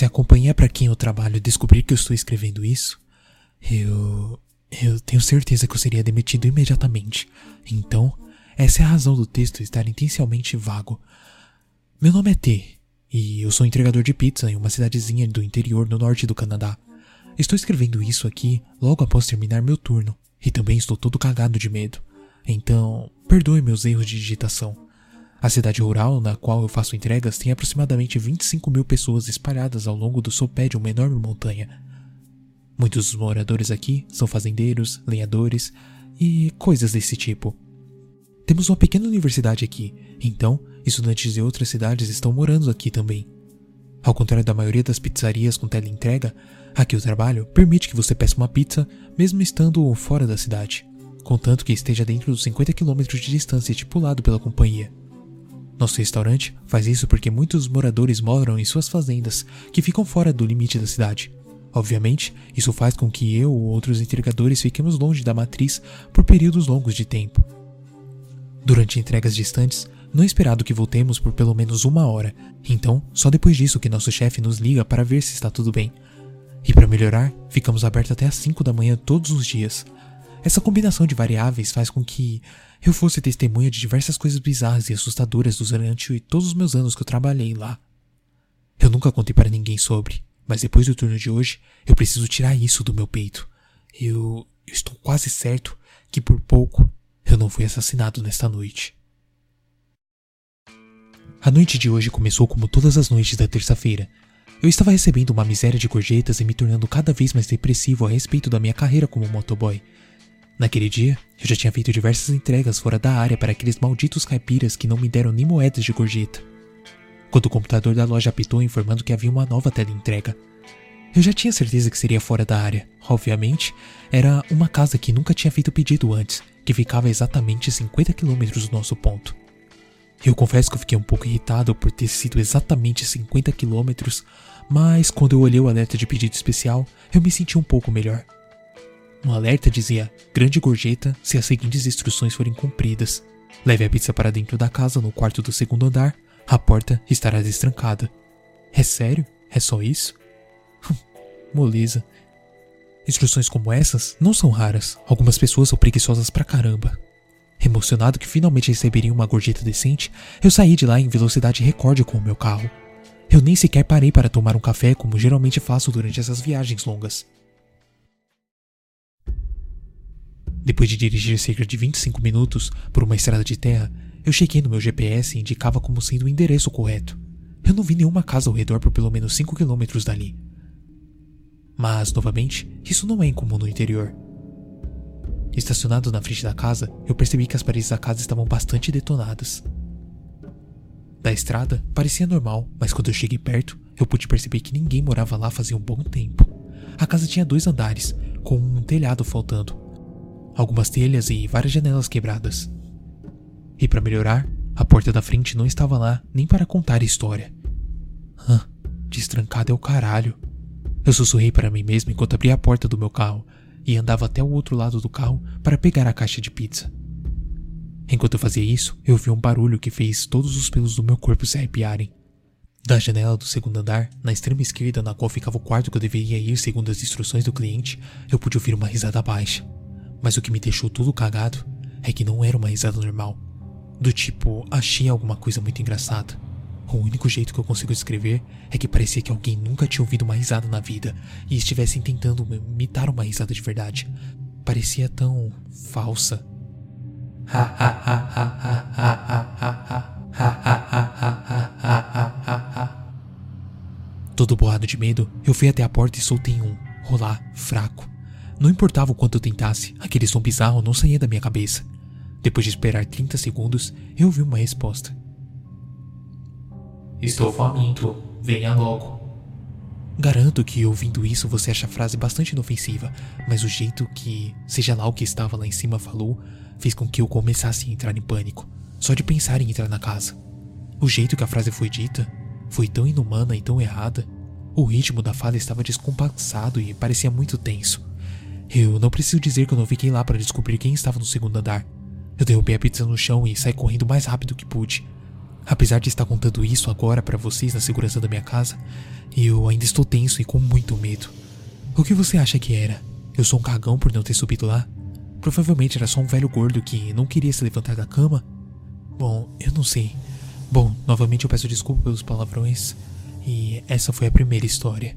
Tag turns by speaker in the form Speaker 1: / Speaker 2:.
Speaker 1: se a companhia para quem eu trabalho descobrir que eu estou escrevendo isso, eu. Eu tenho certeza que eu seria demitido imediatamente. Então, essa é a razão do texto estar intencionalmente vago. Meu nome é T, e eu sou entregador de pizza em uma cidadezinha do interior no norte do Canadá. Estou escrevendo isso aqui logo após terminar meu turno, e também estou todo cagado de medo. Então, perdoe meus erros de digitação. A cidade rural na qual eu faço entregas tem aproximadamente 25 mil pessoas espalhadas ao longo do sopé de uma enorme montanha. Muitos dos moradores aqui são fazendeiros, lenhadores e coisas desse tipo. Temos uma pequena universidade aqui, então estudantes de outras cidades estão morando aqui também. Ao contrário da maioria das pizzarias com teleentrega, aqui o trabalho permite que você peça uma pizza mesmo estando fora da cidade, contanto que esteja dentro dos 50 km de distância estipulado pela companhia. Nosso restaurante faz isso porque muitos moradores moram em suas fazendas, que ficam fora do limite da cidade. Obviamente, isso faz com que eu ou outros entregadores fiquemos longe da matriz por períodos longos de tempo. Durante entregas distantes, não é esperado que voltemos por pelo menos uma hora, então só depois disso que nosso chefe nos liga para ver se está tudo bem. E para melhorar, ficamos abertos até às 5 da manhã todos os dias. Essa combinação de variáveis faz com que eu fosse testemunha de diversas coisas bizarras e assustadoras durante todos os meus anos que eu trabalhei lá. Eu nunca contei para ninguém sobre, mas depois do turno de hoje, eu preciso tirar isso do meu peito. Eu, eu estou quase certo que por pouco eu não fui assassinado nesta noite. A noite de hoje começou como todas as noites da terça-feira. Eu estava recebendo uma miséria de gorjetas e me tornando cada vez mais depressivo a respeito da minha carreira como motoboy. Naquele dia, eu já tinha feito diversas entregas fora da área para aqueles malditos caipiras que não me deram nem moedas de gorjeta. Quando o computador da loja apitou informando que havia uma nova tela entrega, eu já tinha certeza que seria fora da área. Obviamente, era uma casa que nunca tinha feito pedido antes, que ficava a exatamente 50 quilômetros do nosso ponto. Eu confesso que eu fiquei um pouco irritado por ter sido exatamente 50 quilômetros, mas quando eu olhei o alerta de pedido especial, eu me senti um pouco melhor. No alerta dizia: grande gorjeta se as seguintes instruções forem cumpridas. Leve a pizza para dentro da casa, no quarto do segundo andar. A porta estará destrancada. É sério? É só isso? Moleza. Instruções como essas não são raras. Algumas pessoas são preguiçosas pra caramba. Emocionado que finalmente receberia uma gorjeta decente, eu saí de lá em velocidade recorde com o meu carro. Eu nem sequer parei para tomar um café como geralmente faço durante essas viagens longas. Depois de dirigir cerca de 25 minutos por uma estrada de terra, eu cheguei no meu GPS e indicava como sendo o endereço correto. Eu não vi nenhuma casa ao redor por pelo menos 5 quilômetros dali. Mas, novamente, isso não é incomum no interior. Estacionado na frente da casa, eu percebi que as paredes da casa estavam bastante detonadas. Da estrada, parecia normal, mas quando eu cheguei perto, eu pude perceber que ninguém morava lá fazia um bom tempo. A casa tinha dois andares, com um telhado faltando, algumas telhas e várias janelas quebradas. E para melhorar, a porta da frente não estava lá nem para contar a história. Hã, destrancado é o caralho. Eu sussurrei para mim mesmo enquanto abria a porta do meu carro e andava até o outro lado do carro para pegar a caixa de pizza. Enquanto eu fazia isso, eu ouvi um barulho que fez todos os pelos do meu corpo se arrepiarem. Da janela do segundo andar, na extrema esquerda na qual ficava o quarto que eu deveria ir segundo as instruções do cliente, eu pude ouvir uma risada baixa. Mas o que me deixou tudo cagado é que não era uma risada normal. Do tipo, achei alguma coisa muito engraçada. O único jeito que eu consigo descrever é que parecia que alguém nunca tinha ouvido uma risada na vida e estivessem tentando imitar uma risada de verdade. Parecia tão falsa. Todo borrado de medo, eu fui até a porta e soltei um, rolar, fraco. Não importava o quanto eu tentasse, aquele som bizarro não saía da minha cabeça. Depois de esperar 30 segundos, eu ouvi uma resposta.
Speaker 2: Estou faminto, venha logo.
Speaker 1: Garanto que ouvindo isso você acha a frase bastante inofensiva, mas o jeito que, seja lá o que estava lá em cima falou, fez com que eu começasse a entrar em pânico, só de pensar em entrar na casa. O jeito que a frase foi dita foi tão inumana e tão errada. O ritmo da fala estava descompassado e parecia muito tenso. Eu não preciso dizer que eu não fiquei lá para descobrir quem estava no segundo andar. Eu derrubei a pizza no chão e saí correndo o mais rápido que pude. Apesar de estar contando isso agora para vocês na segurança da minha casa, eu ainda estou tenso e com muito medo. O que você acha que era? Eu sou um cagão por não ter subido lá? Provavelmente era só um velho gordo que não queria se levantar da cama? Bom, eu não sei. Bom, novamente eu peço desculpa pelos palavrões. E essa foi a primeira história.